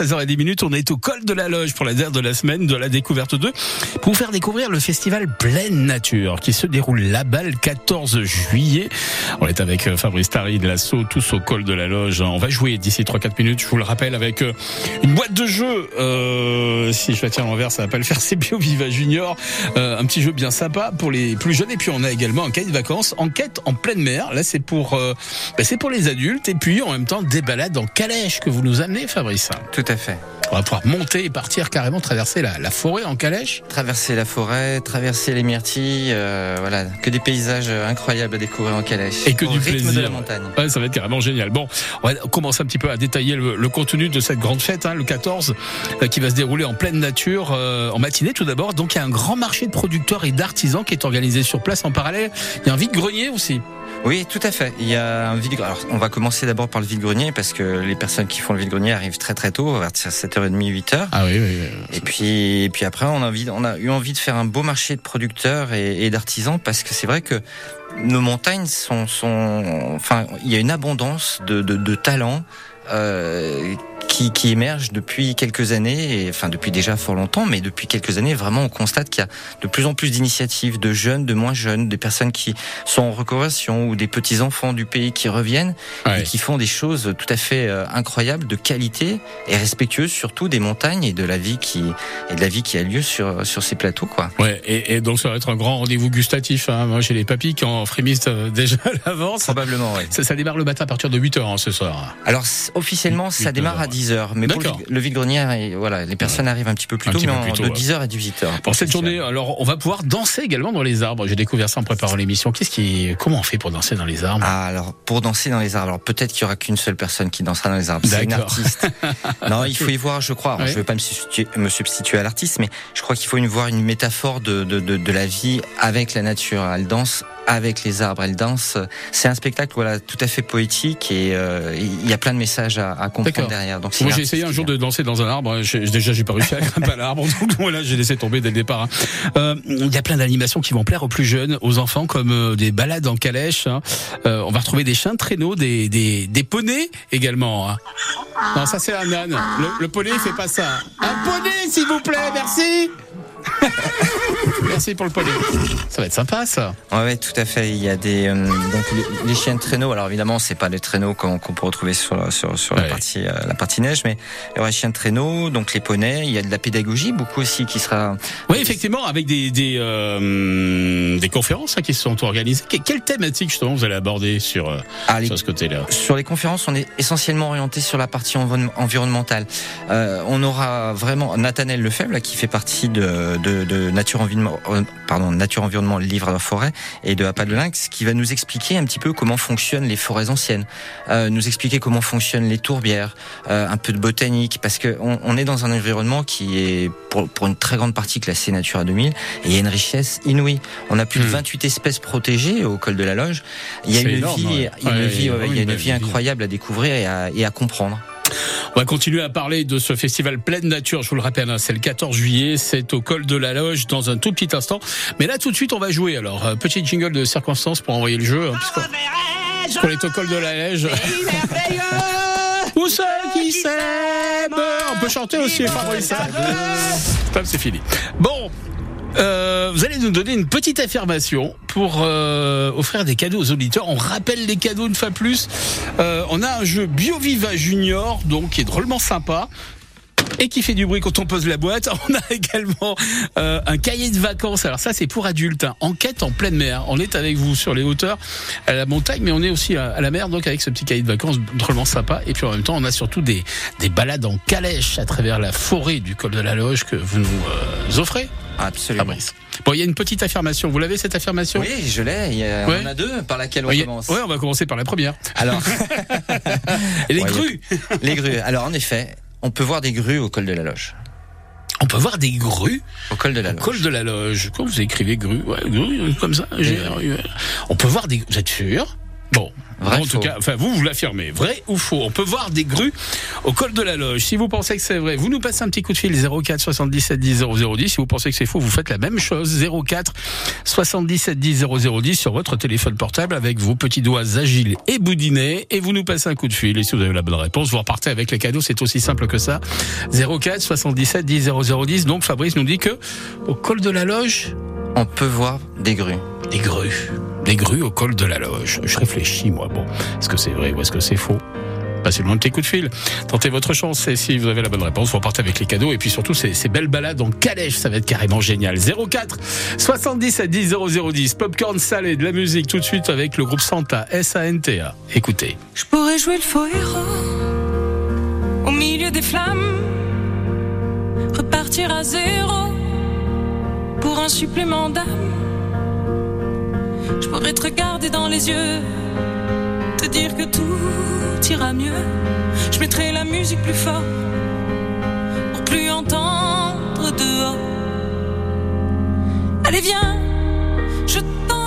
16h10 on est au col de la Loge pour la dernière de la semaine de la découverte 2 pour vous faire découvrir le festival Pleine Nature qui se déroule là-bas le 14 juillet. On est avec euh, Fabrice Tari de l'assaut, tous au col de la Loge. On va jouer d'ici 3-4 minutes, je vous le rappelle, avec euh, une boîte de jeux. Euh, si je la tiens à l'envers, ça va pas le faire. C'est Bio Viva Junior, euh, un petit jeu bien sympa pour les plus jeunes. Et puis on a également un cahier de vacances, enquête en pleine mer. Là, c'est pour, bah, c'est pour les adultes. Et puis en même temps des balades en calèche que vous nous amenez, Fabrice. Fait. On va pouvoir monter et partir carrément traverser la, la forêt en calèche. Traverser la forêt, traverser les myrtilles, euh, voilà, que des paysages incroyables à découvrir en calèche. Et que Au du rythme plaisir. de la montagne. Ouais, ça va être carrément génial. Bon, on va commencer un petit peu à détailler le, le contenu de cette grande fête, hein, le 14, euh, qui va se dérouler en pleine nature, euh, en matinée tout d'abord. Donc il y a un grand marché de producteurs et d'artisans qui est organisé sur place en parallèle. Il y a un vide-grenier aussi. Oui, tout à fait. Il y a un vide Alors, on va commencer d'abord par le vide-grenier parce que les personnes qui font le vide-grenier arrivent très très tôt, vers 7h30, 8h. Ah oui, oui. Et puis, et puis après, on a, envie, on a eu envie de faire un beau marché de producteurs et, et d'artisans parce que c'est vrai que nos montagnes sont, sont, enfin, il y a une abondance de, de, de talents euh, qui, qui émergent depuis quelques années, et, enfin depuis déjà fort longtemps, mais depuis quelques années, vraiment, on constate qu'il y a de plus en plus d'initiatives de jeunes, de moins jeunes, des personnes qui sont en reconversion ou des petits enfants du pays qui reviennent Ouais. et qui font des choses tout à fait euh, incroyables, de qualité et respectueuses surtout des montagnes et de la vie qui et de la vie qui a lieu sur sur ces plateaux, quoi. Ouais, et, et donc ça va être un grand rendez-vous gustatif. Hein. Moi, j'ai les papilles qui en frémissent euh, déjà à l'avance. Probablement, oui. Ça, ça démarre le matin à partir de 8h hein, ce soir. Alors officiellement, ça démarre à 10h, mais pour le vide-grenier, et voilà, les personnes arrivent un petit peu plus tôt, mais plus tôt, de ouais. 10h à 18h. Pour cette journée, alors on va pouvoir danser également dans les arbres. J'ai découvert ça en préparant l'émission. Qu'est-ce qui, comment on fait pour danser dans les arbres? Ah, alors pour danser dans les arbres, alors peut-être qu'il y aura qu'une seule personne qui dansera dans les arbres, c'est une D'accord. artiste. non, il faut y voir, je crois. Alors, Ouais. Je ne veux pas me substituer, me substituer à l'artiste, mais je crois qu'il faut y voir une métaphore de, de, de, de la vie avec la nature. Elle danse avec les arbres, elle danse. C'est un spectacle, voilà, tout à fait poétique et euh, il y a plein de messages à, à comprendre derrière. Donc Moi, j'ai essayé un jour de danser dans un arbre. Déjà, j'ai pas réussi à grimper à l'arbre. Donc voilà, j'ai laissé tomber dès le départ. hein. Euh, Il y a plein d'animations qui vont plaire aux plus jeunes, aux enfants, comme euh, des balades en calèche. hein. On va retrouver des chiens de traîneau, des, des, des poneys également. hein. Non, ça c'est un âne. Le, le poney, il fait pas ça. Un poney, s'il vous plaît, merci. merci pour le poney. Ça va être sympa, ça. Ouais, ouais, tout à fait. Il y a des euh, donc les, les chiens de traîneau. Alors évidemment, c'est pas les traîneaux qu'on peut retrouver sur sur, sur Ouais. la partie euh, la partie neige, mais il y aura les chiens de traîneau, donc les poneys. Il y a de la pédagogie beaucoup aussi qui sera. Oui, effectivement, avec des des, euh, des conférences hein, qui se sont organisées. Que- Quelle thématique justement vous allez aborder sur, Ah, les- sur ce côté-là? Sur les conférences, on est essentiellement orienté sur la partie environ- environnementale. On aura vraiment Nathanaël Lefebvre là, qui fait partie de, de, de Nature Environnement, euh, pardon, Nature Environnement Livre à la forêt et de Lynx, qui va nous expliquer un petit peu comment fonctionnent les forêts anciennes, euh, nous expliquer comment fonctionnent les tourbières, euh, un peu de botanique, parce que on, on est dans un environnement qui est pour, pour une très grande partie classé Natura 2000 et il y a une richesse inouïe. On a plus de Hmm. 28 espèces protégées au col de la Loge. Il y a une énorme, vie, ouais. il y a une Ouais, vie, ouais, oui, il y a une vie vie. incroyable à découvrir et à, et à comprendre. On va continuer à parler de ce festival pleine nature. Je vous le rappelle, hein, c'est le 14 juillet, c'est au col de la Loge dans un tout petit instant. Mais là, tout de suite, on va jouer. Alors, euh, petit jingle de circonstance pour envoyer le jeu, hein, puisqu'on est au col de la Loge. Où ceux qui s'aiment On peut chanter aussi, Fabrice. hein. C'est fini. Bon. Euh, vous allez nous donner une petite affirmation pour euh, offrir des cadeaux aux auditeurs. On rappelle les cadeaux une fois plus. Euh, on a un jeu BioViva Junior, donc qui est drôlement sympa et qui fait du bruit quand on pose la boîte. On a également euh, un cahier de vacances. Alors ça, c'est pour adultes. hein. Enquête en pleine mer. On est avec vous sur les hauteurs, à la montagne, mais on est aussi à, la mer, donc avec ce petit cahier de vacances drôlement sympa. Et puis en même temps, on a surtout des, des balades en calèche à travers la forêt du col de la Loge que vous nous euh, offrez, Absolument. Fabrice. Bon, il y a une petite affirmation. Vous l'avez cette affirmation? Oui, je l'ai. Il y a- Ouais. On en a deux par laquelle on Oui, commence. ouais, on va commencer par la première. Alors, Et les Ouais, grues. les grues. Alors en effet, on peut voir des grues au col de la Loge. On peut voir des grues Au col de la au Loge. col de la Loge. Quand vous écrivez grue, ouais, grue, comme ça. On peut voir des. Vous êtes sûr? Bon, Vrai en tout faux. cas, enfin vous, vous l'affirmez. Vrai ou faux? On peut voir des grues au col de la Loge. Si vous pensez que c'est vrai, vous nous passez un petit coup de fil 04 77 10 0010. Si vous pensez que c'est faux, vous faites la même chose 04 77 10 0010 sur votre téléphone portable avec vos petits doigts agiles et boudinés et vous nous passez un coup de fil. Et si vous avez la bonne réponse, vous repartez avec les cadeaux. C'est aussi simple que ça. 04 77 10 0010. Donc Fabrice nous dit que au col de la Loge, On peut voir des grues. des grues. Des grues au col de la loge. Je réfléchis, moi. Bon, est-ce que c'est vrai ou est-ce que c'est faux? Passez loin de tes coups de fil. Tentez votre chance et si vous avez la bonne réponse, vous repartez avec les cadeaux. Et puis surtout, ces, belles balades en calèche, ça va être carrément génial. 04 77 10 0010. Popcorn salé, de la musique tout de suite avec le groupe Santa, S-A-N-T-A. Écoutez. Je pourrais jouer le faux héros au milieu des flammes, repartir à zéro pour un supplément d'âme. Je pourrais te regarder dans les yeux, te dire que tout ira mieux. Je mettrai la musique plus fort pour plus entendre dehors. Allez, viens, je t'emmène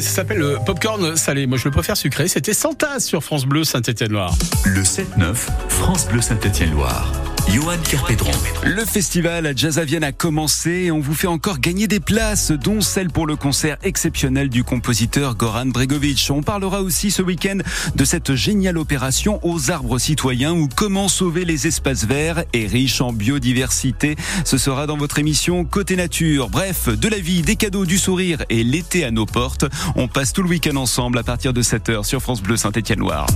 Ça s'appelle le popcorn salé. Moi je le préfère sucré. C'était Santa sur France Bleu Saint-Étienne-Loire. Le 7-9, France Bleu Saint-Étienne-Loire. Johan Kerpédron. Le festival à Vienne a commencé et on vous fait encore gagner des places, dont celle pour le concert exceptionnel du compositeur Goran Bregovic. On parlera aussi ce week-end de cette géniale opération aux arbres citoyens ou comment sauver les espaces verts et riches en biodiversité. Ce sera dans votre émission Côté Nature. Bref, de la vie, des cadeaux, du sourire et l'été à nos portes. On passe tout le week-end ensemble à partir de 7h sur France Bleu Saint-Étienne-Loire.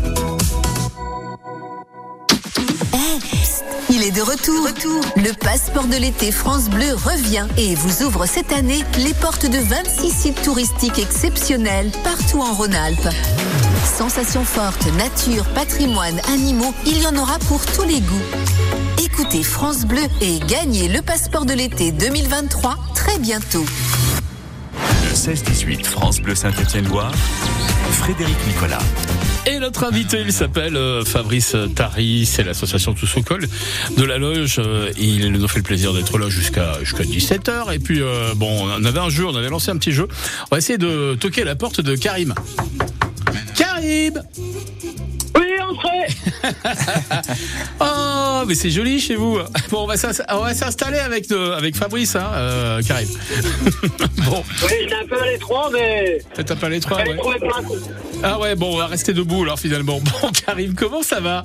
De retour. Le passeport de l'été France Bleu revient et vous ouvre cette année les portes de 26 sites touristiques exceptionnels partout en Rhône-Alpes. sensations fortes, nature, patrimoine, animaux, il y en aura pour tous les goûts. Écoutez France Bleu et gagnez le passeport de l'été 2023 très bientôt. Le 16-18 France Bleu Saint-Étienne-Loire, Frédéric Nicolas. Et notre invité, il s'appelle euh, Fabrice Tari, c'est l'association Tous au col de la loge. Euh, il nous fait le plaisir d'être là jusqu'à jusqu'à 17h. Et puis, euh, bon, on avait un jeu, on avait lancé un petit jeu. On va essayer de toquer la porte de Karim. Karim Oh, mais c'est joli chez vous. Bon, on va s'installer avec, euh, avec Fabrice, hein, euh, Karim. bon, Oui, j'étais un peu à l'étroit, mais t'as pas les trois, j'allais ouais. trouver plein coup. Ah ouais, bon, on va rester debout alors finalement. Bon, Karim, comment ça va?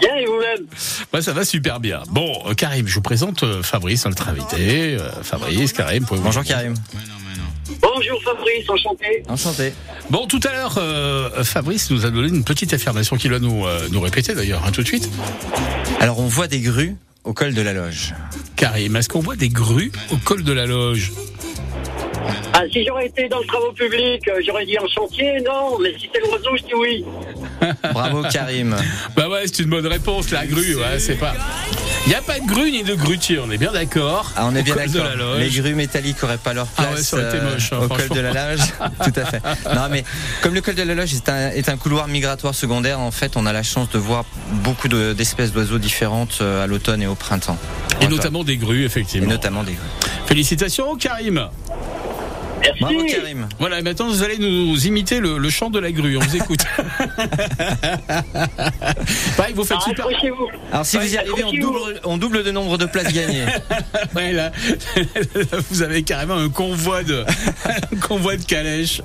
Bien, et vous-même? Ouais, ça va super bien. Bon, euh, Karim, je vous présente Fabrice, notre invité. Fabrice, Karim, pouvez-vous- Bonjour Karim. Bonjour Fabrice, enchanté. Enchanté. Bon, tout à l'heure, euh, Fabrice nous a donné une petite affirmation qu'il va nous, euh, nous répéter d'ailleurs, hein, tout de suite. Alors on voit des grues au col de la loge. Karim, est-ce qu'on voit des grues au col de la loge? Ah, si j'aurais été dans le travaux public, euh, j'aurais dit en chantier, non, mais si c'est l'oiseau, je dis oui. Bravo Karim. Bah ouais, c'est une bonne réponse, la grue, ouais, c'est pas... Il n'y a pas de grue ni de grutier, on est bien d'accord Ah, on est bien d'accord. Les grues métalliques n'auraient pas leur Ah place ouais, euh, moche, hein, au col de la loge. Tout à fait. Non, mais comme le col de la loge est un, est un couloir migratoire secondaire, en fait, on a la chance de voir beaucoup de- d'espèces d'oiseaux différentes euh, à l'automne et au printemps. Et notamment des grues, Et effectivement. notamment des grues. Félicitations, Karim Merci. Bravo Karim. Voilà, et maintenant vous allez nous imiter le, le chant de la grue, on vous écoute. Pareil, vous faites Ah, super... Alors si Ouais, vous y arrivez, on double, on double de nombre de places gagnées. Ouais, là, vous avez carrément un convoi de, un convoi de calèches.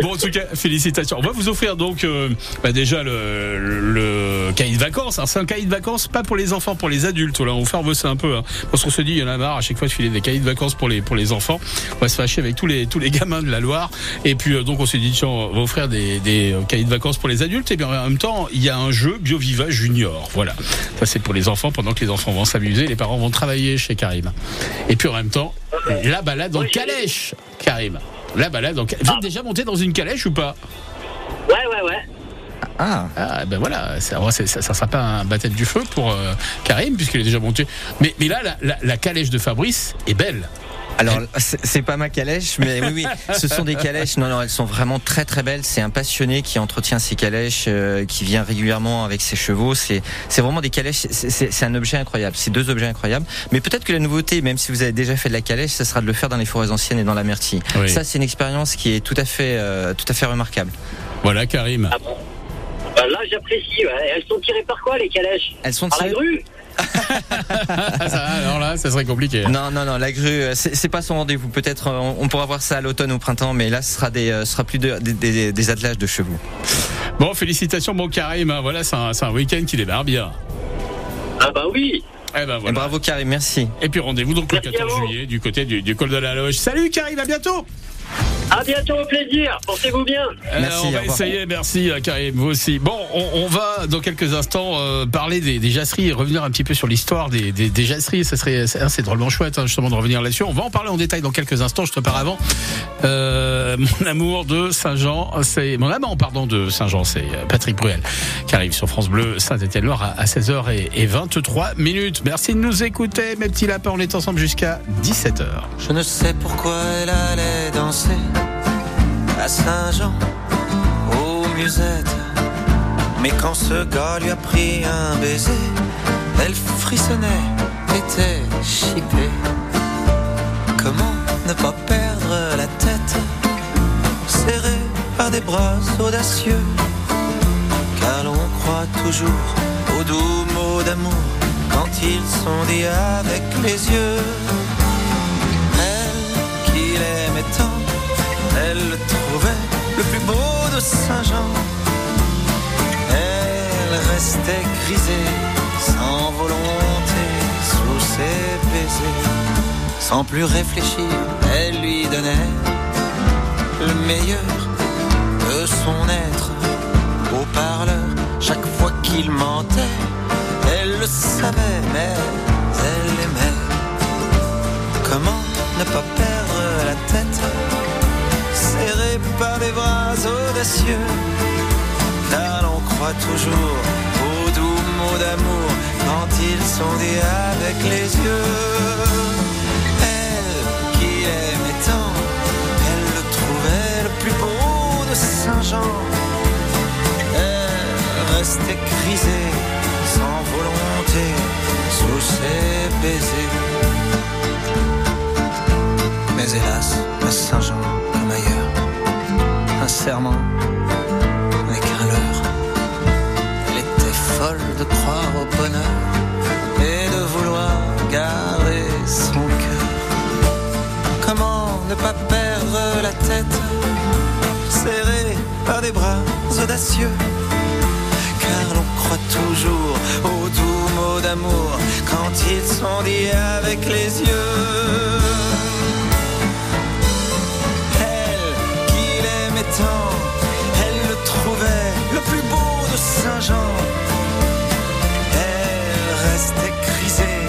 bon, en tout cas, félicitations. On va vous offrir donc euh, bah, déjà le, le cahier de vacances. Alors, c'est un cahier de vacances pas pour les enfants, pour les adultes. Là, on va faire bosser un peu. Hein, parce qu'on se dit, il y en a marre à chaque fois de filer des cahiers de vacances pour les pour les enfants. On va se fâcher avec tous les tous les gamins de la Loire. Et puis euh, donc on s'est dit, tiens, on va offrir des, des euh, cahiers de vacances pour les adultes. Et bien en même temps, il y a un jeu BioViva Junior. Voilà, ça c'est pour les enfants pendant que les enfants vont s'amuser, les parents vont travailler chez Karim. Et puis en même temps, la balade en calèche, Karim. La balade en calèche. Vous êtes déjà monté dans une calèche ou pas? Ouais, ouais, ouais. Ah, ah ben voilà, ça, ça, ça, ça sera pas un baptême du feu pour euh, Karim puisqu'il est déjà monté. Mais, mais là, la, la, la calèche de Fabrice est belle. Alors c'est pas ma calèche, mais oui, oui, ce sont des calèches. Non, non, elles sont vraiment très très belles. C'est un passionné qui entretient ces calèches, euh, qui vient régulièrement avec ses chevaux. C'est c'est vraiment des calèches. c'est- un objet incroyable. C'est deux objets incroyables. Mais peut-être que la nouveauté, même si vous avez déjà fait de la calèche, ça sera de le faire dans les forêts anciennes et dans la Myrtille. Oui. Ça, c'est une expérience qui est tout à fait euh, tout à fait remarquable. Voilà Karim. Ah bon? Bah, Là, j'apprécie. Elles sont tirées par quoi, les calèches? Elles sont Par la tirées- grue? Ça, alors là, ça serait compliqué. Non, non, non, la grue, euh, c'est pas son rendez-vous. Peut-être euh, on, on pourra voir ça à l'automne ou au printemps, mais là, ce sera des, euh, sera plus de- des, des, des attelages de chevaux. Bon, félicitations, bon Karim. hein. Voilà, c'est un, c'est un week-end qui démarre bien. Ah bah oui. Eh ben Et bravo Karim, merci. Et puis rendez-vous donc le Merci à 14 vous. juillet du côté du, du col de la Loge. Salut Karim, à bientôt. À bientôt, au plaisir. Portez-vous bien. Euh, Merci, on va essayer, merci euh, Karim, vous aussi. Bon, on, on va dans quelques instants euh, parler des, des jasseries et revenir un petit peu sur l'histoire des, des, des jasseries. Ça serait, c'est drôlement chouette hein, justement de revenir là-dessus. On va en parler en détail dans quelques instants. Je te prépare avant. Euh, mon amour de Saint-Jean, c'est mon amant, pardon, de Saint-Jean, c'est Patrick Bruel qui arrive sur France Bleu Saint-Étienne-Loire à, à 16h23 minutes. Merci de nous écouter, mes petits lapins. On est ensemble jusqu'à 17h. Je ne sais pourquoi elle allait danser Saint-Jean, aux musettes. Mais quand ce gars lui a pris un baiser, elle frissonnait, était chippée. Comment ne pas perdre la tête, serrée par des bras audacieux, car l'on croit toujours aux doux mots d'amour quand ils sont dits avec les yeux. Le plus beau de Saint-Jean. Elle restait grisée, sans volonté, sous ses baisers. Sans plus réfléchir, elle lui donnait le meilleur de son être. Au parleur, chaque fois qu'il mentait, elle le savait, mais elle aimait. Comment ne pas perdre par des bras audacieux. Car l'on croit toujours aux doux mots d'amour quand ils sont dits avec les yeux. Elle qui aimait tant, elle le trouvait le plus beau de Saint-Jean. Elle restait crisée, sans volonté, sous ses baisers. Un serment n'est qu'un leurre. Elle était folle de croire au bonheur et de vouloir garder son cœur. Comment ne pas perdre la tête, serrée par des bras audacieux? Car l'on croit toujours aux doux mots d'amour quand ils sont dits avec les yeux. Elle le trouvait le plus beau de Saint-Jean. Elle restait crisée,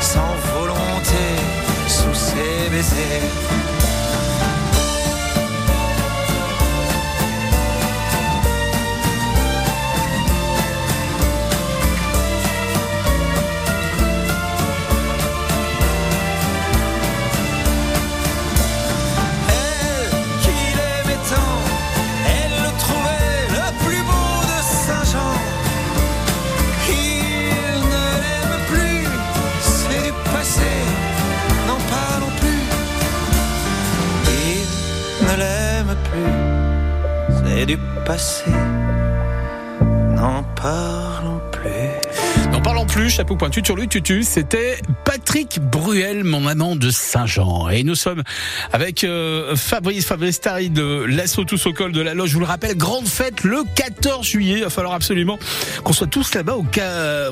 sans volonté, sous ses baisers. Passé, plus, chapeau pointu sur le tutu, c'était Patrick Bruel, mon amant de Saint-Jean. Et nous sommes avec euh, Fabrice, Fabrice Tari de l'Assaut Tous au col de la Loge. Je vous le rappelle, grande fête le 14 juillet. Il va falloir absolument qu'on soit tous là-bas au,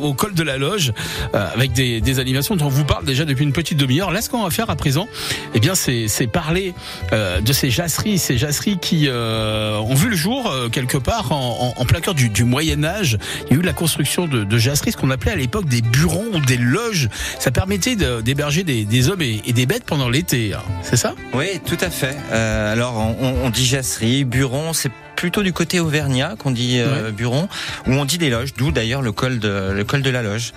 au col de la Loge, euh, avec des, des animations dont on vous parle déjà depuis une petite demi-heure. Là, ce qu'on va faire à présent, eh bien, c'est parler euh, de ces jasseries, ces jasseries qui euh, ont vu le jour euh, quelque part en, en, plein cœur du, du Moyen Âge. Il y a eu la construction de, de jasseries, ce qu'on appelait à l'époque des burons ou des loges. Ça permettait d'héberger des, des hommes et, et des bêtes pendant l'été. hein. C'est ça? Oui, tout à fait. Euh, alors, on, on dit jasserie, buron, c'est plutôt du côté auvergnat qu'on dit euh, buron, où on dit des loges, d'où d'ailleurs le col de le col de la loge.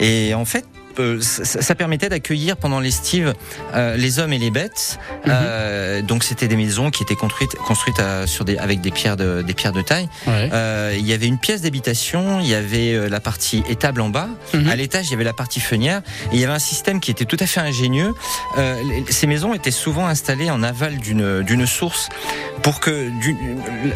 Et en fait. Euh, ça, permettait d'accueillir pendant l'estive euh, les hommes et les bêtes. Euh, donc c'était des maisons qui étaient construites, construites à- sur des, avec des pierres de, des pierres de taille. Ouais. Il y avait une pièce d'habitation, il y avait la partie étable en bas, Mhm. à l'étage il y avait la partie fenière, et il y avait un système qui était tout à fait ingénieux. Ces maisons étaient souvent installées en aval d'une source pour que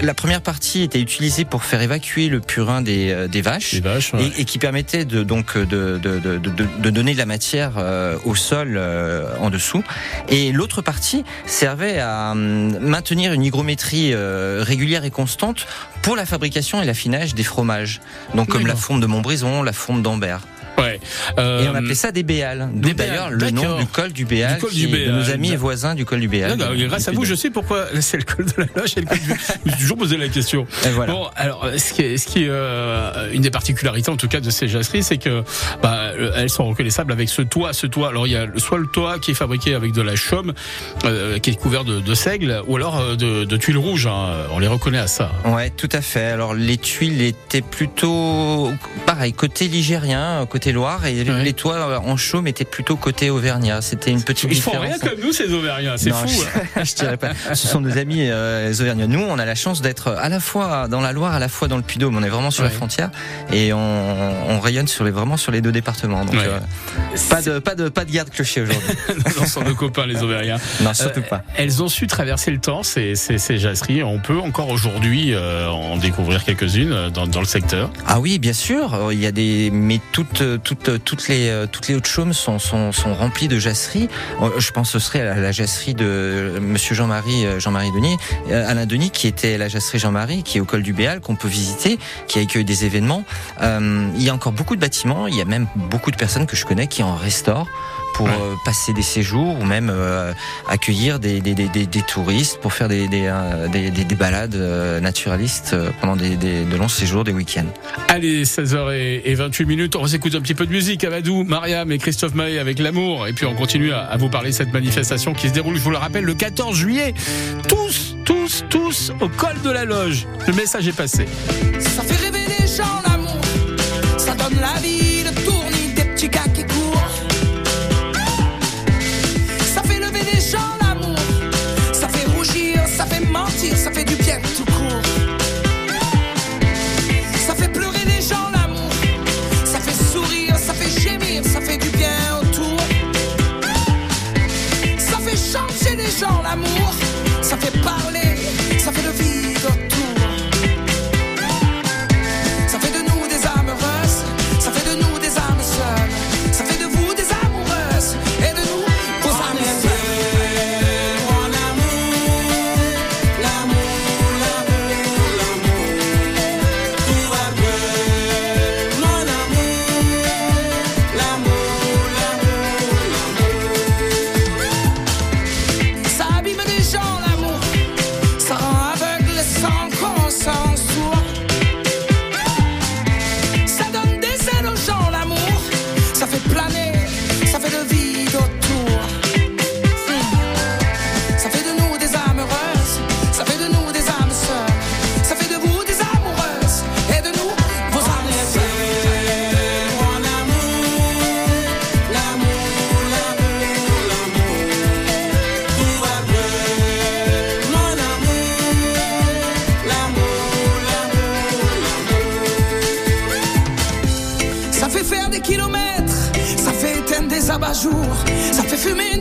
la première partie était utilisée pour faire évacuer le purin des, des vaches. Les vaches. ouais. Et, et qui permettait de donc de, de, de, de, de donner de la matière euh, au sol euh, en dessous. Et l'autre partie servait à hum, maintenir une hygrométrie euh, régulière et constante pour la fabrication et l'affinage des fromages. Donc comme la fonte de Montbrison, la fonte d'Ambert. Ouais. Euh, Et on appelait ça des. D'où béals, d'ailleurs le nom du col du béal, Du col du est de nos Béal. amis et voisins du col du béal. Grâce à vous, je sais pourquoi c'est le col de la loge et le col du... Je me suis toujours posé la question. Et voilà. Bon, alors, ce qui est, ce qui est euh, une des particularités, en tout cas, de ces jasseries, c'est que bah, euh, elles sont reconnaissables avec ce toit. Ce toit, alors il y a soit le toit qui est fabriqué avec de la chaume, euh, qui est couvert de, de seigle, ou alors de, de tuiles rouges. hein. On les reconnaît à ça. Ouais, tout à fait. Alors les tuiles étaient plutôt pareil côté ligérien, côté Loire, et Ouais. les toits en chaume étaient plutôt côté auvergnat. C'était une petite Ils font différence. rien comme nous, ces Auvergnats. C'est fou. je, hein. je dirais pas. Ce sont nos amis euh, les Auvergnats. Nous, on a la chance d'être à la fois dans la Loire, à la fois dans le Puy-Dôme. On est vraiment sur la frontière et on, on rayonne sur les vraiment sur les deux départements. Donc Ouais. euh, pas de pas de pas de garde clocher aujourd'hui. Non, sont nos copains, les Auvergnats. non, surtout Euh, pas. Elles ont su traverser le temps, ces, ces, ces jasseries. On peut encore aujourd'hui euh, en découvrir quelques-unes euh, dans, dans le secteur. Ah oui, bien sûr. Euh, Il y a des, mais toutes, toutes, toutes les, euh, toutes les hautes chaumes sont, sont, sont remplies de jasseries. Euh, Je pense que ce serait la, jasserie de Monsieur Jean-Marie, euh, Jean-Marie Denis, euh, Alain Denis, qui était la jasserie Jean-Marie, qui est au col du Béal, qu'on peut visiter, qui accueille des événements. Euh, il y a encore beaucoup de bâtiments. Il y a même beaucoup de personnes que je connais qui en restaurent pour euh, passer des séjours ou même euh, accueillir des, des, des, des, touristes pour faire des, des, euh, des, des, balades naturalistes pendant des, des, de longs séjours, des week-ends. Allez, 16h28 minutes, on s'écoute un petit peu de musique. Amadou, Mariam et Christophe Maé avec l'amour. Et puis on continue à, à vous parler de cette manifestation qui se déroule, je vous le rappelle, le 14 juillet. Tous, tous, tous au col de la loge. Le message est passé. Ça fait rêver les gens, l'amour. Ça donne la vie, le tournis des petits gars Ça fait parler,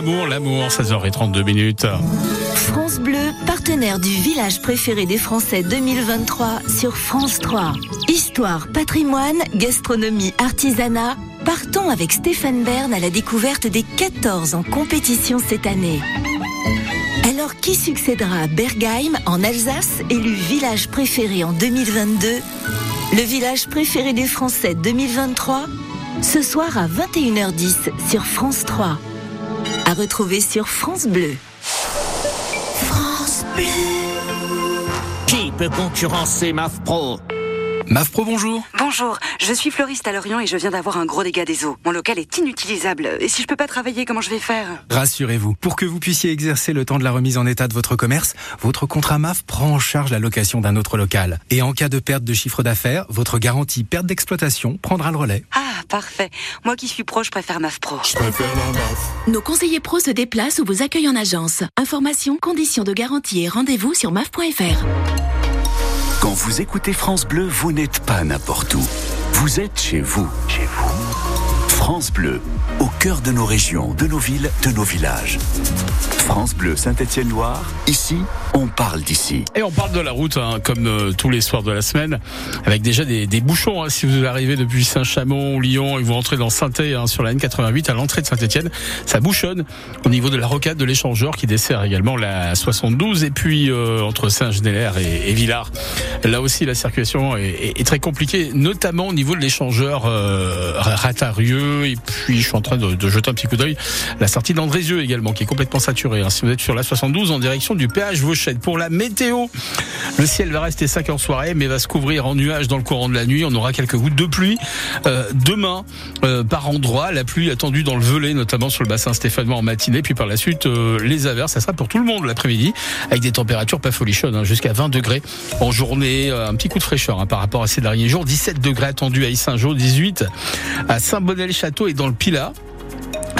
L'amour, l'amour, l'amour. 16h32 minutes. France Bleu, partenaire du village préféré des Français 2023 sur France 3. Histoire, patrimoine, gastronomie, artisanat. Partons avec Stéphane Bern à la découverte des 14 en compétition cette année. Alors qui succédera à Bergheim en Alsace, élu village préféré en 2022 Le village préféré des Français 2023 Ce soir à 21h10 sur France 3. À retrouver sur France Bleu. France Bleu. Qui peut concurrencer MAF Pro MAF Pro, bonjour. Bonjour, je suis fleuriste à Lorient et je viens d'avoir un gros dégât des eaux. Mon local est inutilisable. Et si je peux pas travailler, comment je vais faire? Rassurez-vous, pour que vous puissiez exercer le temps de la remise en état de votre commerce, votre contrat MAF prend en charge la location d'un autre local. Et en cas de perte de chiffre d'affaires, votre garantie perte d'exploitation prendra le relais. Ah, parfait. Moi qui suis pro, je préfère MAF Pro. Nos conseillers pro se déplacent ou vous accueillent en agence. Informations, conditions de garantie et rendez-vous sur maf.fr. Quand vous écoutez France Bleu, vous n'êtes pas n'importe où. Vous êtes chez vous. Chez vous. France Bleu, cœur de nos régions, de nos villes, de nos villages. France Bleu Saint-Étienne-Loire, ici, on parle d'ici. Et on parle de la route, hein, comme euh, tous les soirs de la semaine, avec déjà des, bouchons. hein, si vous arrivez depuis Saint-Chamond, Lyon, et vous rentrez dans saint hein, sur la N88 à l'entrée de Saint-Étienne, ça bouchonne au niveau de la rocade de l'échangeur qui dessert également la 72, et puis euh, entre Saint-Genélaire et, et Villars, Là aussi, la circulation est très compliquée, notamment au niveau de l'échangeur euh, Ratarieux. Et puis, je suis en train de, de jeter un petit coup d'œil. La sortie d'Andrézieux également, qui est complètement saturée. hein. Si vous êtes sur la 72 en direction du péage Vauchette. Pour la météo, le ciel va rester sec en soirée, mais va se couvrir en nuages dans le courant de la nuit. On aura quelques gouttes de pluie. Euh, demain, euh, par endroit, la pluie attendue dans le Velay, notamment sur le bassin stéphanois en matinée. Puis par la suite, euh, les averses, ça sera pour tout le monde l'après-midi, avec des températures pas folichonnes, hein, jusqu'à 20 degrés en journée. Un petit coup de fraîcheur hein, par rapport à ces derniers jours. 17 degrés attendus à Issingeau, 18 à Saint-Bonnet-le-Château et dans le Pilat.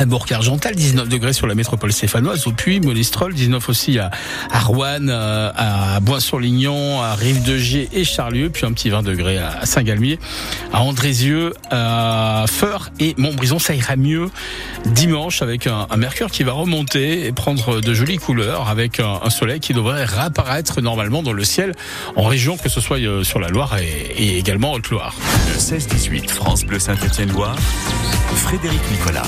À Bourg-Argental, 19 degrés sur la métropole stéphanoise, au Puy, Monistrol, 19 aussi à, à Rouen, euh, à Bois-sur-Lignon, à Rive-de-Gier et Charlieu, puis un petit 20 degrés à Saint-Galmier, à Andrézieux, à Feur et Montbrison. Ça ira mieux dimanche avec un, mercure qui va remonter et prendre de jolies couleurs avec un, soleil qui devrait réapparaître normalement dans le ciel en région, que ce soit euh, sur la Loire et, également Haute-Loire. Le 16-18 France Bleu Saint-Étienne-Loire, Frédéric Nicolas.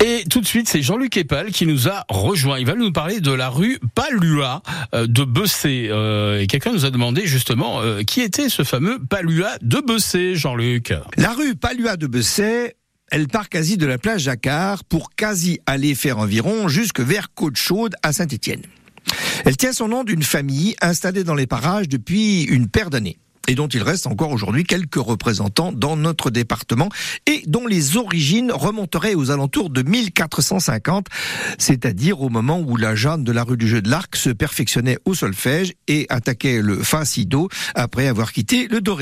Et tout de suite, c'est Jean-Luc Epal qui nous a rejoint. Il va nous parler de la rue Palua euh, de Bessé. Euh, et quelqu'un nous a demandé justement euh, qui était ce fameux Palua de Bessé, Jean-Luc. La rue Palua de Besset, elle part quasi de la plage Jacquard pour quasi aller faire environ jusque vers Côte-Chaude à Saint-Étienne. Elle tient son nom d'une famille installée dans les parages depuis une paire d'années et dont il reste encore aujourd'hui quelques représentants dans notre département et dont les origines remonteraient aux alentours de 1450, c'est-à-dire au moment où la Jeanne de la rue du Jeu de l'Arc se perfectionnait au solfège et attaquait le fa après avoir quitté le do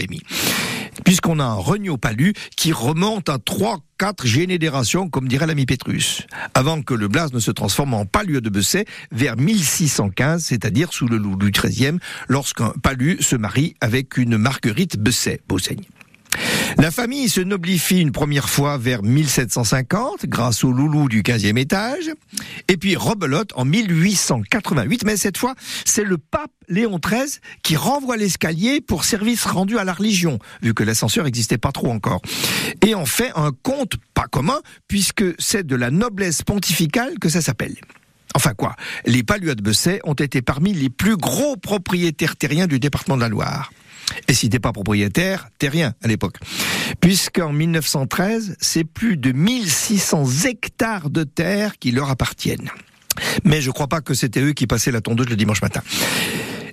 puisqu'on a un Regnault Palu qui remonte à 3 quatre générations, comme dirait l'ami Pétrus, avant que le Blas ne se transforme en Palu de Besset vers 1615, c'est-à-dire sous le loup du XIIIe, lorsqu'un Palu se marie avec une Marguerite Besset, Beauseigne. La famille se noblifie une première fois vers 1750 grâce au loulou du 15e étage et puis rebelote en 1888 mais cette fois c'est le pape Léon XIII qui renvoie l'escalier pour service rendu à la religion vu que l'ascenseur n'existait pas trop encore et en fait un conte pas commun puisque c'est de la noblesse pontificale que ça s'appelle. Enfin quoi, les Paluas de Besset ont été parmi les plus gros propriétaires terriens du département de la Loire. Et si t'es pas propriétaire, t'es rien à l'époque. Puisqu'en 1913, c'est plus de 1600 hectares de terre qui leur appartiennent. Mais je crois pas que c'était eux qui passaient la tondeuse le dimanche matin.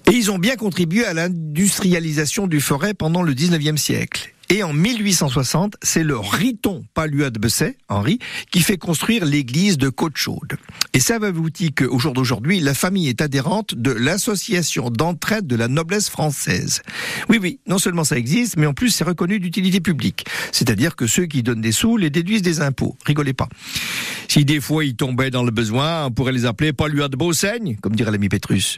Et ils ont bien contribué à l'industrialisation du forêt pendant le 19e siècle. Et en 1860, c'est le Riton Palua de Besset, Henri, qui fait construire l'église de Côte-Chaude. Et ça va vous dire qu'au jour d'aujourd'hui, la famille est adhérente de l'association d'entraide de la noblesse française? Oui, oui, non seulement ça existe, mais en plus c'est reconnu d'utilité publique. C'est-à-dire que ceux qui donnent des sous les déduisent des impôts. Rigolez pas. Si des fois ils tombaient dans le besoin, on pourrait les appeler Palua de Beauseigne, comme dirait l'ami Pétrus.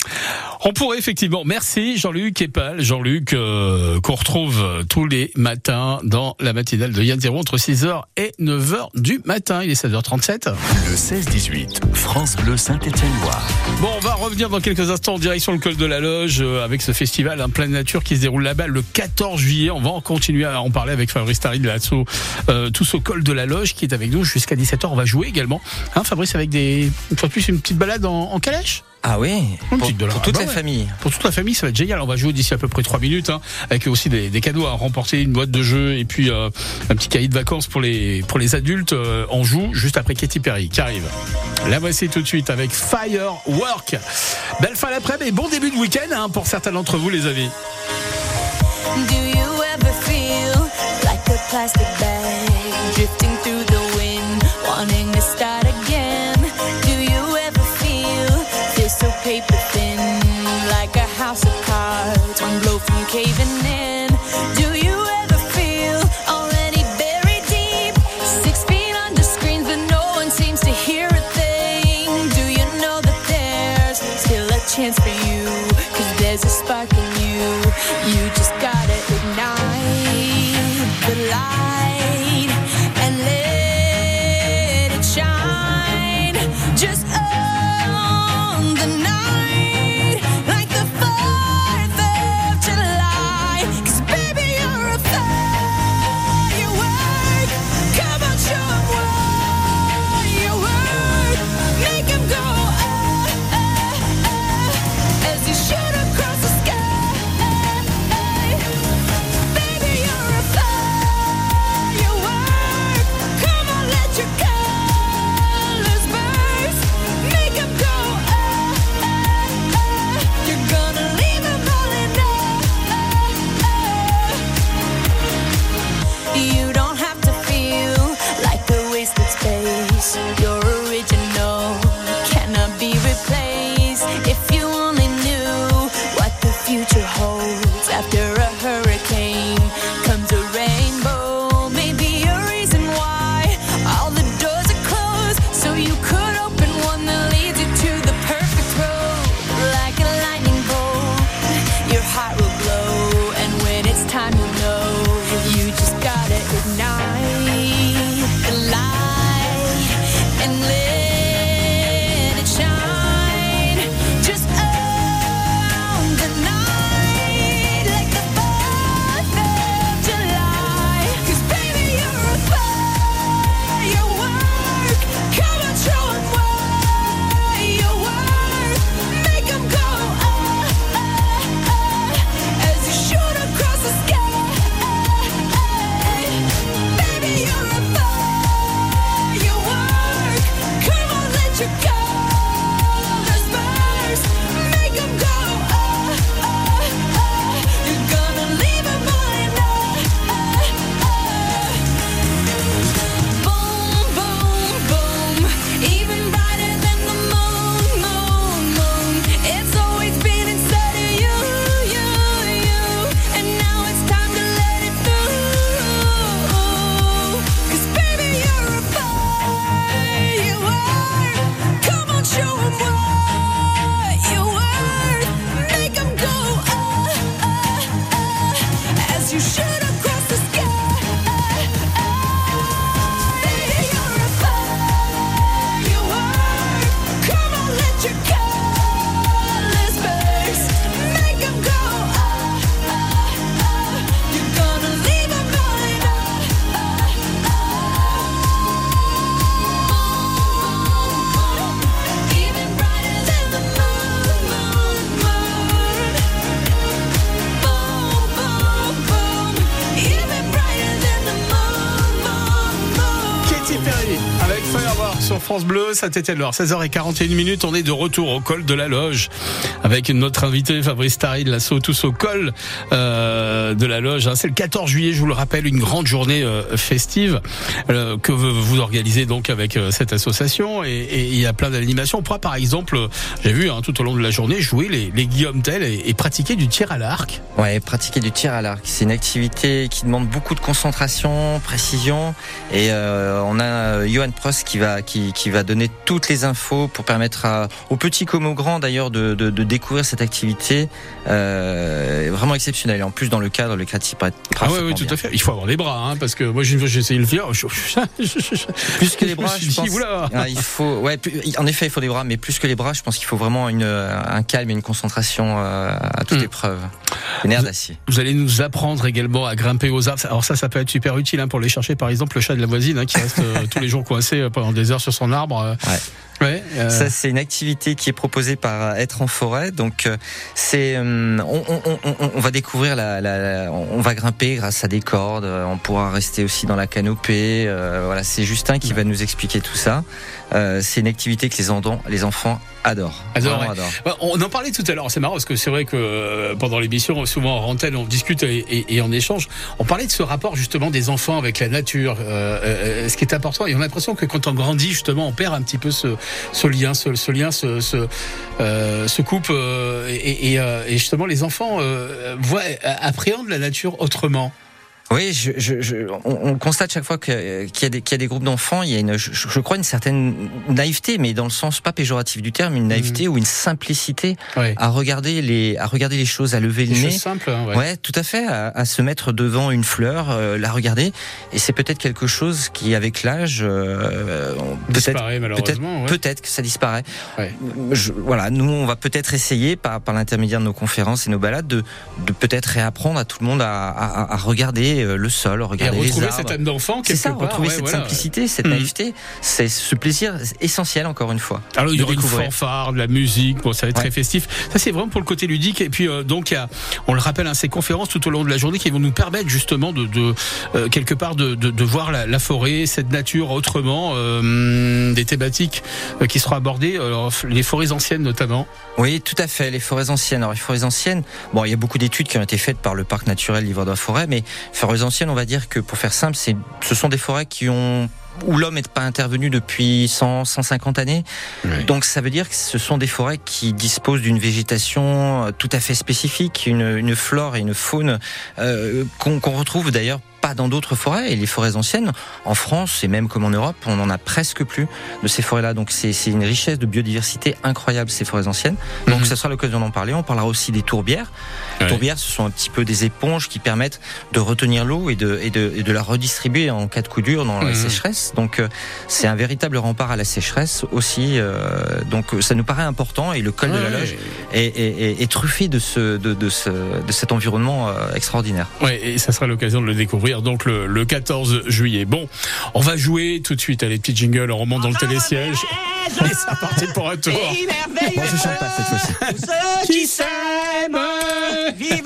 On pourrait effectivement. Merci Jean-Luc Epal. Jean-Luc euh, qu'on retrouve euh, tous les matins dans la matinale de Yann Zéro entre 6h et 9h du matin. Il est 16h37. Le 16-18 France Bleu Saint-Étienne-Loire. Bon, on va revenir dans quelques instants en direction le col de la Loge euh, avec ce festival en pleine nature qui se déroule là-bas le 14 juillet. On va en continuer à en parler avec Fabrice Tari de l'assaut euh, tous au col de la Loge qui est avec nous jusqu'à 17h. On va jouer également. Hein, Fabrice avec des une fois de plus une petite balade en, en calèche? Ah oui, Une pour, toute Ah bah la ouais. famille. Pour toute la famille, ça va être génial. On va jouer d'ici à peu près 3 minutes, hein, avec aussi des, des cadeaux à remporter, une boîte de jeux et puis euh, un petit cahier de vacances pour les pour les adultes. Euh, on joue juste après Katy Perry qui arrive. La voici tout de suite avec Firework. Belle fin d'après-midi et bon début de week-end hein, pour certains d'entre vous, les amis. Do you ever feel like a plastic bag drifting through the paper sur France Bleu, Saint-Étienne-Loire, 16h41 minutes. On est de retour au col de la Loge avec notre invité Fabrice Tari de l'assaut Tous au col euh, de la Loge. hein. C'est le 14 juillet, je vous le rappelle, une grande journée euh, festive euh, que vous, organisez donc avec euh, cette association et, et il y a plein d'animations. On pourra par exemple, euh, j'ai vu hein, tout au long de la journée, jouer les, les Guillaume Tell et, et pratiquer du tir à l'arc. Ouais, pratiquer du tir à l'arc, c'est une activité qui demande beaucoup de concentration, précision, et euh, on a Johan Prost qui va qui, qui va donner toutes les infos pour permettre à, aux petits comme aux grands d'ailleurs de, de, de découvrir cette activité euh, vraiment exceptionnelle. Et en plus dans le cadre, le prête Ah oui, parfaitement tout bien. à fait. Il faut avoir les bras, hein, parce que moi, j'ai essayé de le faire. je- Plus que les bras, je dit, pense. oula. Ah, il faut, ouais, en effet, il faut des bras, mais plus que les bras, je pense qu'il faut vraiment une, un calme et une concentration euh, à toute épreuve. Des nerfs d'acier. Vous allez nous apprendre également à grimper aux arbres. Alors ça, ça peut être super utile hein, pour les chercher. Par exemple, le chat de la voisine hein, qui reste euh, tous les jours coincé euh, pendant des heures sur son arbre. Ouais, euh, Ça, c'est une activité qui est proposée par Être en forêt. Donc, euh, c'est, euh, on, va découvrir on va grimper grâce à des cordes. On pourra rester aussi dans la canopée. euh, voilà, c'est Justin qui va nous expliquer tout ça. Euh, c'est une activité que les, enfants- les enfants adorent. Adore, ouais. adorent. Ouais, On en parlait tout à l'heure, c'est marrant parce que c'est vrai que euh, pendant l'émission, souvent en rentelle, on discute et, et, et on échange. On parlait de ce rapport justement des enfants avec la nature, euh, euh, ce qui est important. Et on a l'impression que quand on grandit, justement, on perd un petit peu ce, ce lien, ce, ce lien, ce, ce, euh, euh, et, et, euh, et justement, les enfants euh, voient, appréhendent la nature autrement. Oui, je, je, je- on, on constate chaque fois qu'il y, a des- qu'il y a des groupes d'enfants, il y a une, je, je crois une certaine naïveté, mais dans le sens pas péjoratif du terme, une naïveté ou une simplicité à regarder les à regarder les choses, à lever Des le nez. simples, hein, ouais. tout à fait, à, à se mettre devant une fleur, euh, la regarder, et c'est peut-être quelque chose qui, avec l'âge, euh, peut-être ouais. peut-être peut-être que ça disparaît. Voilà, nous on va peut-être essayer par, par l'intermédiaire de nos conférences et nos balades de, de peut-être réapprendre à tout le monde à, à- à regarder euh, le sol, regarder les retrouver arbres. cette âme d'enfant, C'est ça, quelque part, retrouver ouais, cette voilà. simplicité, cette Mhm. naïveté, c'est ce plaisir essentiel encore une fois. Alors il y de aura une fanfare, de la musique, bon ça va être très festif. Ça c'est vraiment pour le côté ludique et puis euh, donc il y a, on le rappelle, hein, ces conférences tout au long de la journée qui vont nous permettre justement de, de euh, quelque part de, de, de voir la, la forêt, cette nature autrement, euh, des thématiques euh, qui seront abordées, alors, les forêts anciennes notamment. Oui, tout à fait. Les forêts anciennes. Alors, les forêts anciennes, bon, il y a beaucoup d'études qui ont été faites par le parc naturel Livre de la Forêt, mais forêts anciennes, on va dire que pour faire simple, c'est, ce sont des forêts qui ont où l'homme n'est pas intervenu depuis 100, 150 années. Donc ça veut dire que ce sont des forêts qui disposent d'une végétation euh, tout à fait spécifique, une, une flore et une faune euh, qu'on qu'on retrouve d'ailleurs pas dans d'autres forêts. Et les forêts anciennes, en France et même comme en Europe, on en a presque plus de ces forêts-là. Donc c'est une richesse de biodiversité incroyable ces forêts anciennes. Donc ça sera l'occasion d'en parler. On parlera aussi des tourbières. Les Ouais. tourbières, ce sont un petit peu des éponges qui permettent de retenir l'eau et de, et, de, et de la redistribuer en cas de coup dur dans la Mhm. sécheresse. Donc euh, c'est un véritable rempart à la sécheresse aussi. euh, donc euh, ça nous paraît important et le col de la. Loge est, est- est- est truffé de, ce, de, de, ce, de cet environnement extraordinaire. Ouais, et ça sera l'occasion de le découvrir donc le, le 14 juillet. Bon, on va jouer tout de suite à les petits jingles, on remonte dans le télésiège. Et c'est parti pour un tour. Bon, je chante pas cette fois-ci. Ceux qui s'aiment, vivent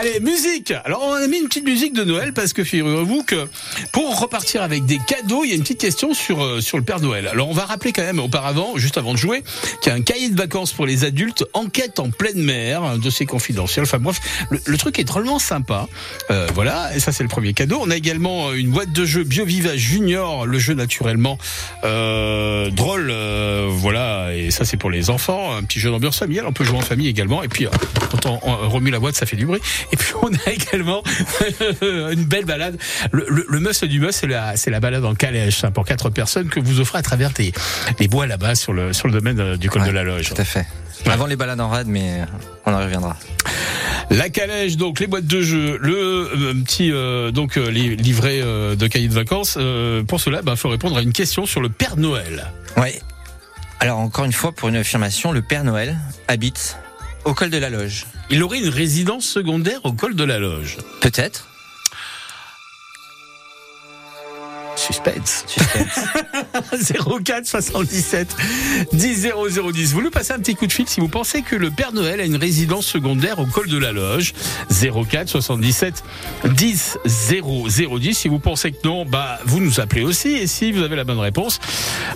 Allez, musique. Alors, on a mis une petite musique de Noël parce que figurez-vous que pour repartir avec des cadeaux, il y a une petite question sur euh, sur le Père Noël. Alors, on va rappeler quand même auparavant, juste avant de jouer, qu'il y a un cahier de vacances pour les adultes, enquête en pleine mer, un dossier confidentiel. Enfin bref, le, truc est drôlement sympa. Euh, voilà, et ça c'est le premier cadeau. On a également euh, une boîte de jeux BioViva Junior, le jeu naturellement drôle. voilà, et ça c'est pour les enfants, un petit jeu d'ambiance familiale. On peut jouer en famille également. Et puis quand on, on remue la boîte, ça fait du bruit. Et puis on a également une belle balade. Le, le, le must du must, c'est la, c'est la balade en calèche hein, pour quatre personnes que vous offrez à travers les, les bois là-bas sur le sur le domaine euh, du col de la Loge. Tout à fait. Avant les balades en rade, mais on en reviendra. La calèche, donc les boîtes de jeux, le euh, petit euh, donc euh, li- livret euh, de cahier de vacances. Euh, pour cela, il faut répondre à une question sur le Père Noël. Ouais. Alors encore une fois, pour une affirmation, le Père Noël habite au col de la Loge. Il aurait une résidence secondaire au col de la Loge. Peut-être. Suspense. 04 77 10 0010. Vous nous passez un petit coup de fil si vous pensez que le Père Noël a une résidence secondaire au col de la Loge. 04 77 10 0010. Si vous pensez que non, bah, vous nous appelez aussi. Et si vous avez la bonne réponse,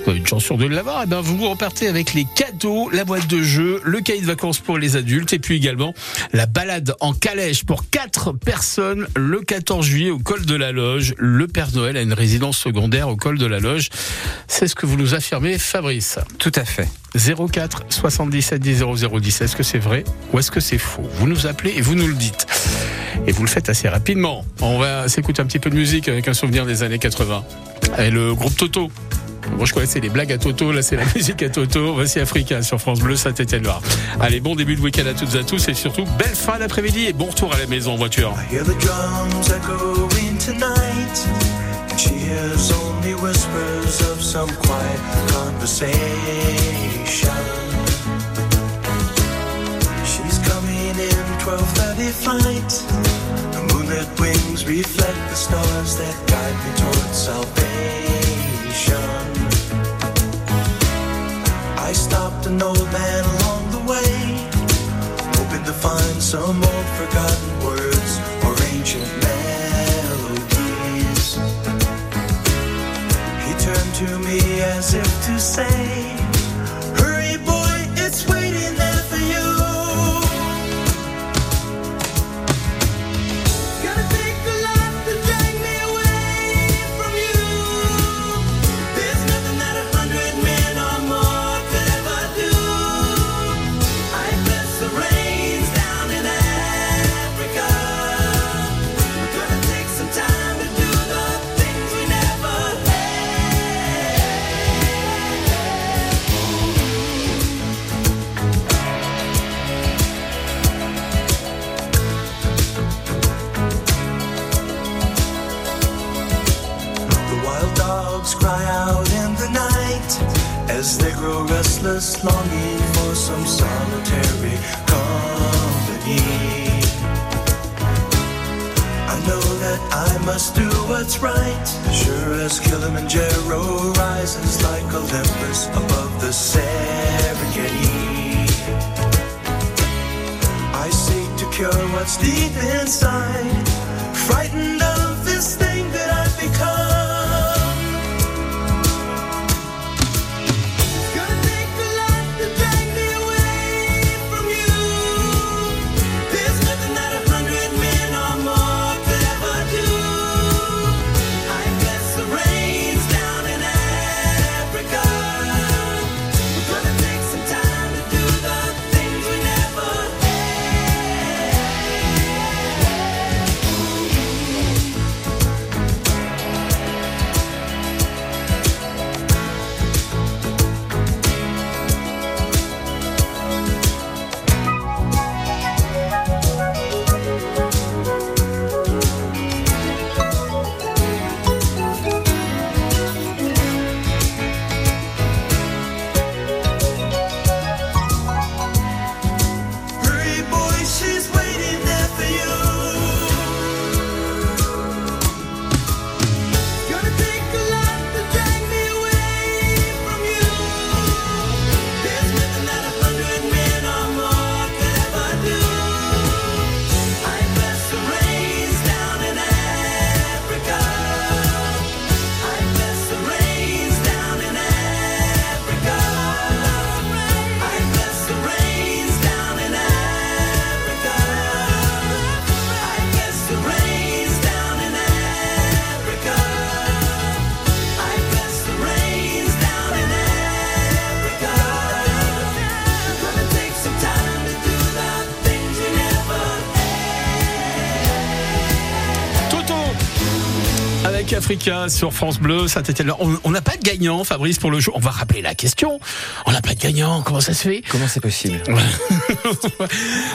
vous avez une chance sur deux de l'avoir, et ben, vous repartez avec les cadeaux, la boîte de jeux, le cahier de vacances pour les adultes et puis également la balade en calèche pour quatre personnes le 14 juillet au col de la Loge. Le Père Noël a une résidence secondaire au col de la Loge. C'est ce que vous nous affirmez, Fabrice. Tout à fait. 04 77 10 0010. Est-ce que c'est vrai ou est-ce que c'est faux? Vous nous appelez et vous nous le dites. Et vous le faites assez rapidement. On va s'écouter un petit peu de musique avec un souvenir des années 80. Et le groupe Toto. Moi, je connaissais les blagues à Toto. Là, c'est la musique à Toto. Voici Africa sur France Bleu, Saint-Étienne-Loire. Allez, bon début de week-end à toutes et à tous. Et surtout, belle fin d'après-midi et bon retour à la maison en voiture. hear the drums echoing tonight. And she hears only whispers of some quiet conversation. She's coming in 12:30 flight. The moonlit wings reflect the stars that guide me towards salvation. I stopped an old man along the way hoping to find some old forgotten as if to say, restless, longing for some solitary company. I know that I must do what's right, sure as Kilimanjaro rises like Olympus above the Serengeti. I seek to cure what's deep inside, Africa sur France Bleu, Saint-Etienne. On on n'a pas de gagnant, Fabrice, pour le jeu. On va rappeler la question. On n'a pas de gagnant. Comment ça se fait Comment c'est possible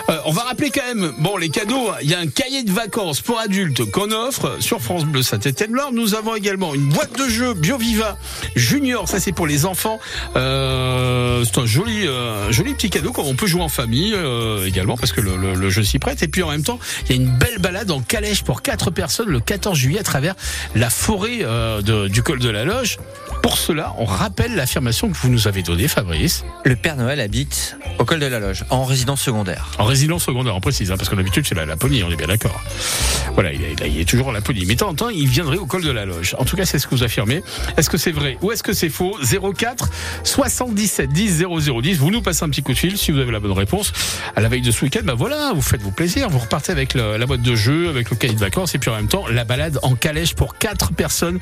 Euh, On va rappeler quand même, bon, les cadeaux, il y a un cahier de vacances pour adultes qu'on offre sur France Bleu Saint-Etienne-Loire. Nous avons également une boîte de jeux BioViva Junior, ça c'est pour les enfants. Euh, c'est un joli, euh, joli petit cadeau qu'on peut jouer en famille euh, également parce que le, le- le jeu s'y prête. Et puis en même temps, il y a une belle balade en calèche pour quatre personnes le 14 juillet à travers la forêt euh, de- du col de la Loge. Pour cela, on rappelle l'affirmation que vous nous avez donnée, Fabrice. Le Père Noël habite au col de la Loge, en résidence secondaire. En résidence secondaire, on précise, hein, parce que d'habitude c'est la Laponie, on est bien d'accord. Voilà, il est, il est- il est toujours en Laponie. Mais de temps en temps, il viendrait au col de la Loge. En tout cas, c'est ce que vous affirmez. Est-ce que c'est vrai ou est-ce que c'est faux? 04 77 10 0010. Vous nous passez un petit coup de fil si vous avez la bonne réponse. À la veille de ce week-end, bah voilà, vous faites vos plaisirs. Vous repartez avec le- la boîte de jeu, avec le cahier de vacances, et puis en même temps, la balade en calèche pour quatre personnes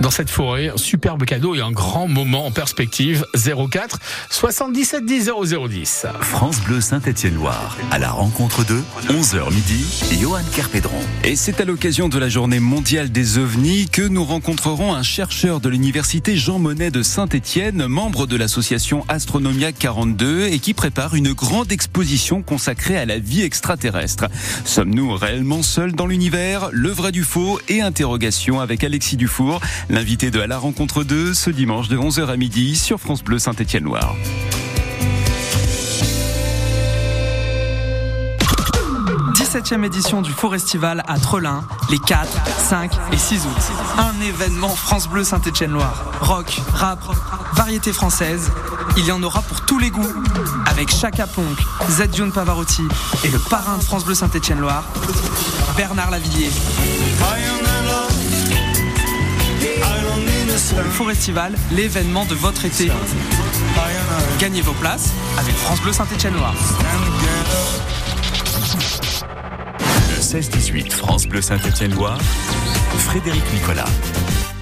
dans cette forêt. Un superbe cadeau et un grand moment en perspective. 04 77 10 0010. France Bleu Saint-Étienne-Loire. À la rencontre de 11h midi, Johan Kerpédron. Et c'est à l'occasion de la journée mondiale des ovnis que nous rencontrerons un chercheur de l'université Jean Monnet de Saint-Étienne, membre de l'association Astronomia 42 et qui prépare une grande exposition consacrée à la vie extraterrestre. Sommes-nous réellement seuls dans l'univers? Le vrai du faux et interrogation avec Alexis Dufour, l'invité de À la rencontre 2 ce dimanche de 11h à midi sur France Bleu Saint-Étienne-Loire. 17e édition du Forestival à Trelin, les 4, 5 et 6 août. Un événement France Bleu Saint-Étienne-Loire. Rock, rap, variété française, il y en aura pour tous les goûts. Avec Chaka Ponk, Z June Pavarotti et le parrain de France Bleu Saint-Étienne-Loire, Bernard Lavillier. Le Forestival, l'événement de votre été. Gagnez vos places avec France Bleu Saint-Étienne-Loire. Le 16-18 France Bleu Saint-Étienne-Loire. Frédéric Nicolas.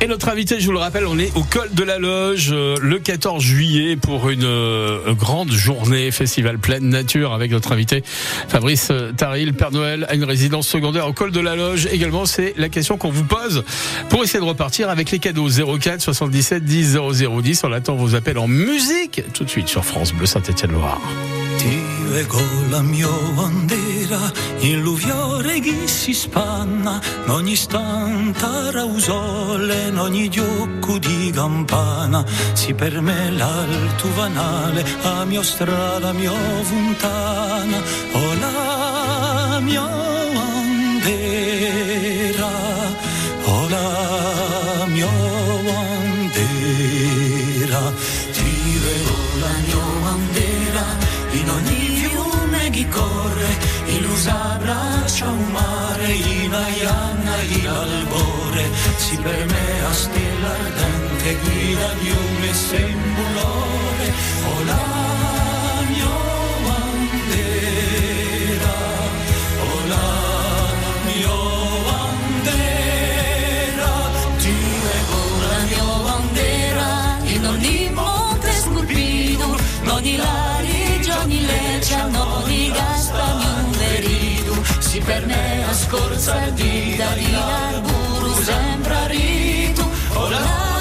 Et notre invité, je vous le rappelle, on est au col de la Loge euh, le 14 juillet pour une euh, grande journée festival pleine nature avec notre invité Fabrice euh, Taril, Père Noël, à une résidence secondaire au col de la Loge. Également, c'est la question qu'on vous pose pour essayer de repartir avec les cadeaux 04 77 10 0010. On attend vos appels en musique tout de suite sur France Bleu Saint-Étienne-Loire. Dio e con la mia bandera in l'uviore che si spanna in ogni istante rausole in ogni diocco di campana. Si per me l'alto vanale a mia strada mia fontana. O la mia s'abbraccia c'è un mare in Ayana in albore, si permea stella ardente, guida di un e o la mia bandera, o la mia bandera, ti levo la mia bandera in ogni monte scolpito, non i lari, giorni leccia, non i per me la scorza di Darina Arburu sembra ritu. Oh,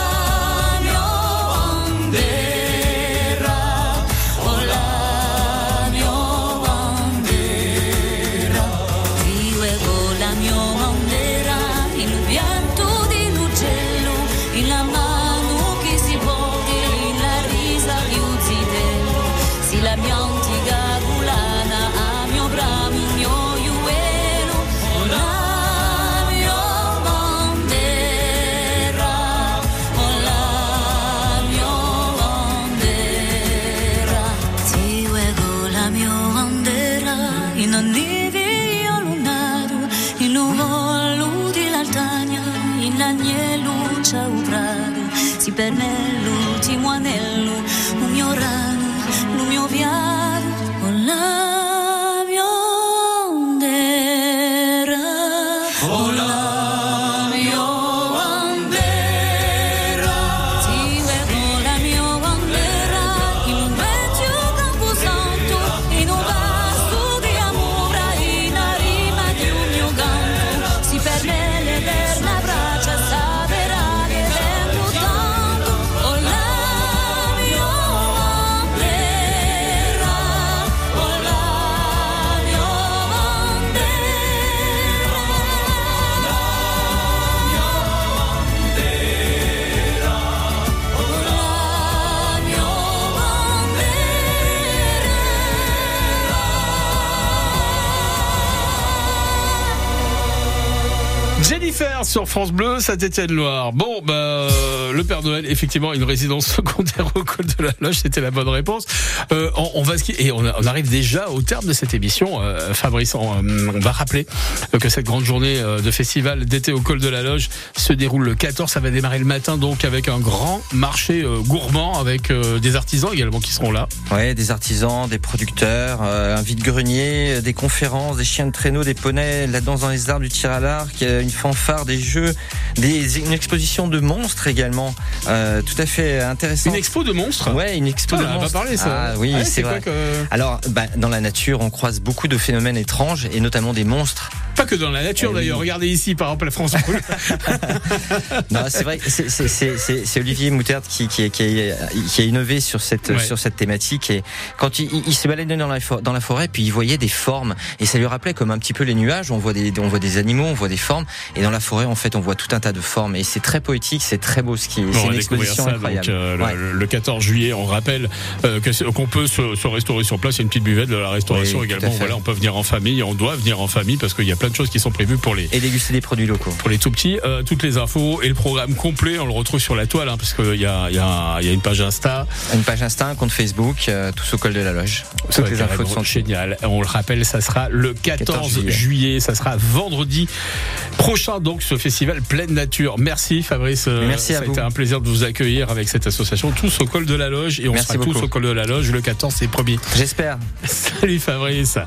France Bleu, Saint-Étienne-Loire. Bon, bah, le Père Noël, effectivement, une résidence secondaire au col de la Loge, c'était la bonne réponse. Euh, on, va et on, arrive déjà au terme de cette émission. Euh, Fabrice, on, euh, on va rappeler que cette grande journée de festival d'été au col de la Loge se déroule le 14. Ça va démarrer le matin, donc avec un grand marché gourmand, avec des artisans également qui seront là. Ouais, des artisans, des producteurs, un vide-grenier, des conférences, des chiens de traîneau, des poneys, la danse dans les arbres, du tir à l'arc, une fanfare, des jeux, une exposition de monstres également, euh, tout à fait intéressant. Une expo de monstres Ouais, une expo Ah, de on en a pas monstres. parlé, ça. Ah oui, Ouais, c'est quoi vrai. que- Alors, bah, dans la nature, on croise beaucoup de phénomènes étranges et notamment des monstres. Pas que dans la nature Eh oui. d'ailleurs. Regardez ici, par exemple, la France. Non, c'est vrai, c'est- Olivier Moutarde qui, qui, qui, a, qui a innové sur cette, Ouais. sur cette thématique. Et quand il, il- se baladait dans la, dans la forêt, puis il voyait des formes. Et ça lui rappelait comme un petit peu les nuages. On voit des, on voit des animaux, on voit des formes. Et dans la forêt, en fait, on voit tout un tas de formes. Et c'est très poétique, c'est très beau ce qui est. C'est une exposition ça incroyable. donc, euh, le- Ouais. le, 14 juillet. On rappelle euh, que qu'on peut se, se restaurer sur place. Il y a une petite buvette de la restauration Oui, également. Voilà, on peut venir en famille. On doit venir en famille parce qu'il y a plein de choses qui sont prévues pour les Et déguster des produits locaux. pour les tout petits. Euh, toutes les infos et le programme complet, on le retrouve sur la toile hein, parce qu'il y a, il y, a, il y a une page Insta. Une page Insta, un compte Facebook, tous au col de la loge. Ça Toutes les infos sont génial. On le rappelle, ça sera le 14, 14 juillet. juillet. Ça sera vendredi prochain, donc ce festival pleine nature. Merci Fabrice. Merci à vous. Un plaisir de vous accueillir avec cette association tous au col de la loge et on Merci sera tous au col de la loge le 14, c'est promis. J'espère. Salut Fabrice.